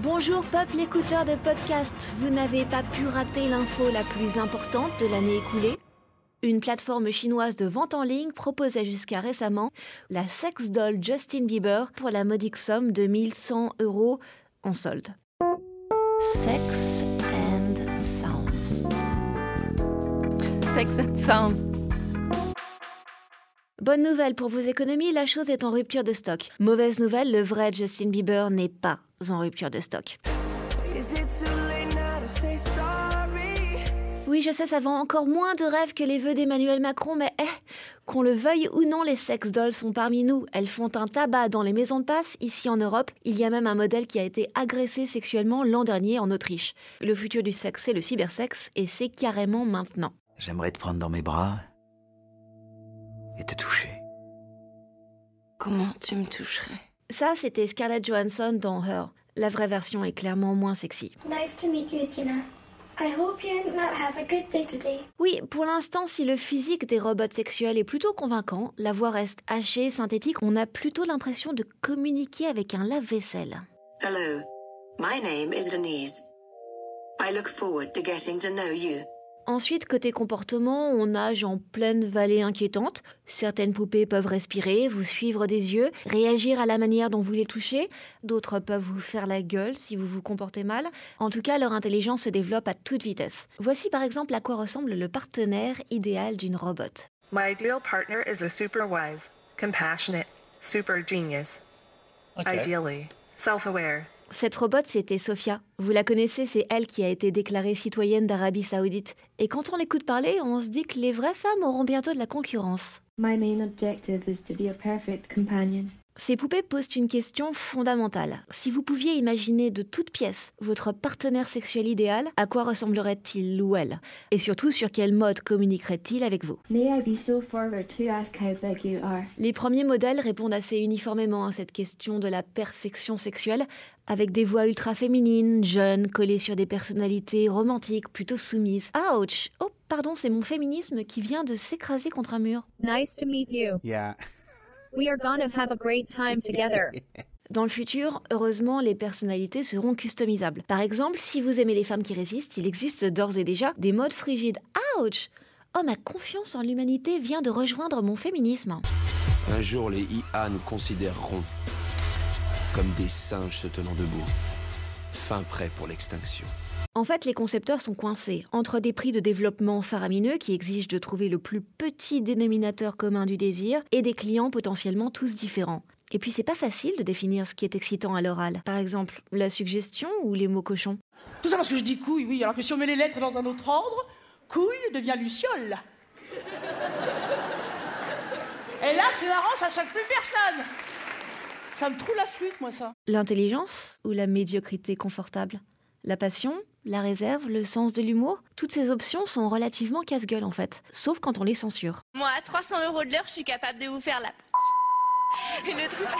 Bonjour peuple écouteur de podcast, vous n'avez pas pu rater l'info la plus importante de l'année écoulée une plateforme chinoise de vente en ligne proposait jusqu'à récemment la sex doll Justin Bieber pour la modique somme de 1100 euros en solde. Sex and Sounds. Sex and Sounds. Bonne nouvelle pour vos économies, la chose est en rupture de stock. Mauvaise nouvelle, le vrai Justin Bieber n'est pas en rupture de stock. Oui, je sais, ça vend encore moins de rêves que les vœux d'Emmanuel Macron, mais eh, qu'on le veuille ou non, les sex dolls sont parmi nous. Elles font un tabac dans les maisons de passe. Ici en Europe, il y a même un modèle qui a été agressé sexuellement l'an dernier en Autriche. Le futur du sexe, c'est le cybersexe, et c'est carrément maintenant. J'aimerais te prendre dans mes bras et te toucher. Comment tu me toucherais? Ça, c'était Scarlett Johansson dans Her. La vraie version est clairement moins sexy. Nice to meet you, Gina. I hope you and Matt have a good day today. Oui, pour l'instant, si le physique des robots sexuels est plutôt convaincant, la voix reste hachée, synthétique, on a plutôt l'impression de communiquer avec un lave-vaisselle. Hello, my name is Denise. I look forward to getting to know you. Ensuite, côté comportement, on nage en pleine vallée inquiétante. Certaines poupées peuvent respirer, vous suivre des yeux, réagir à la manière dont vous les touchez. D'autres peuvent vous faire la gueule si vous vous comportez mal. En tout cas, leur intelligence se développe à toute vitesse. Voici par exemple à quoi ressemble le partenaire idéal d'une robot. My ideal partner is a super wise, compassionate, super genius. Ideally, cette robot, c'était Sophia. Vous la connaissez, c'est elle qui a été déclarée citoyenne d'Arabie Saoudite. Et quand on l'écoute parler, on se dit que les vraies femmes auront bientôt de la concurrence. My main objective is to be a perfect companion. Ces poupées posent une question fondamentale. Si vous pouviez imaginer de toutes pièces votre partenaire sexuel idéal, à quoi ressemblerait-il ou elle? Et surtout, sur quel mode communiquerait-il avec vous? Les premiers modèles répondent assez uniformément à cette question de la perfection sexuelle, avec des voix ultra féminines, jeunes, collées sur des personnalités romantiques, plutôt soumises. Ouch Oh, pardon, c'est mon féminisme qui vient de s'écraser contre un mur. Nice to meet you. Yeah. We are gonna have a great time together. Dans le futur, heureusement, les personnalités seront customisables. Par exemple, si vous aimez les femmes qui résistent, il existe d'ores et déjà des modes frigides. Ouch Oh, ma confiance en l'humanité vient de rejoindre mon féminisme. Un jour, les IA nous considéreront comme des singes se tenant debout, fin prêt pour l'extinction. En fait, les concepteurs sont coincés entre des prix de développement faramineux qui exigent de trouver le plus petit dénominateur commun du désir et des clients potentiellement tous différents. Et puis c'est pas facile de définir ce qui est excitant à l'oral. Par exemple, la suggestion ou les mots cochons. Tout ça parce que je dis couille, oui, alors que si on met les lettres dans un autre ordre, couille devient luciole. Et là, c'est marrant, ça choque plus personne. Ça me trouve la flûte, moi, ça. L'intelligence ou la médiocrité confortable? La passion la réserve, le sens de l'humour, toutes ces options sont relativement casse-gueule en fait, sauf quand on les censure. Moi, à 300 euros de l'heure, je suis capable de vous faire la... Et le truc avec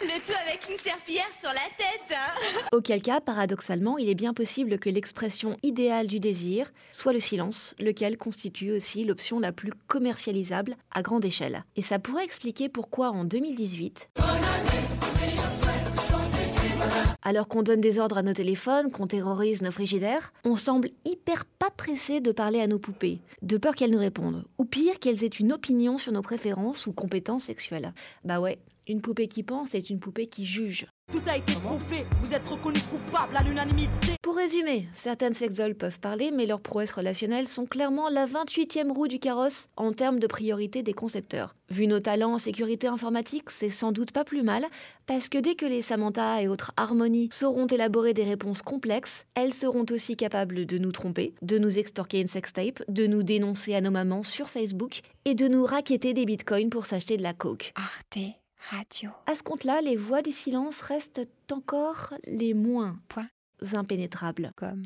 une... le tout avec une serpillière sur la tête. Hein. Auquel cas, paradoxalement, il est bien possible que l'expression idéale du désir soit le silence, lequel constitue aussi l'option la plus commercialisable à grande échelle. Et ça pourrait expliquer pourquoi en 2018... Alors qu'on donne des ordres à nos téléphones, qu'on terrorise nos frigidaires, on semble hyper pas pressé de parler à nos poupées, de peur qu'elles nous répondent, ou pire qu'elles aient une opinion sur nos préférences ou compétences sexuelles. Bah ouais, une poupée qui pense est une poupée qui juge. Tout a été prouvé, vous êtes reconnu coupable à l'unanimité. Pour résumer, certaines sexoles peuvent parler, mais leurs prouesses relationnelles sont clairement la 28e roue du carrosse en termes de priorité des concepteurs. Vu nos talents en sécurité informatique, c'est sans doute pas plus mal, parce que dès que les Samantha et autres harmonies sauront élaborer des réponses complexes, elles seront aussi capables de nous tromper, de nous extorquer une sextape, de nous dénoncer à nos mamans sur Facebook et de nous raqueter des bitcoins pour s'acheter de la coke. Arte Radio. À ce compte-là, les voix du silence restent encore les moins Point. impénétrables. Comme.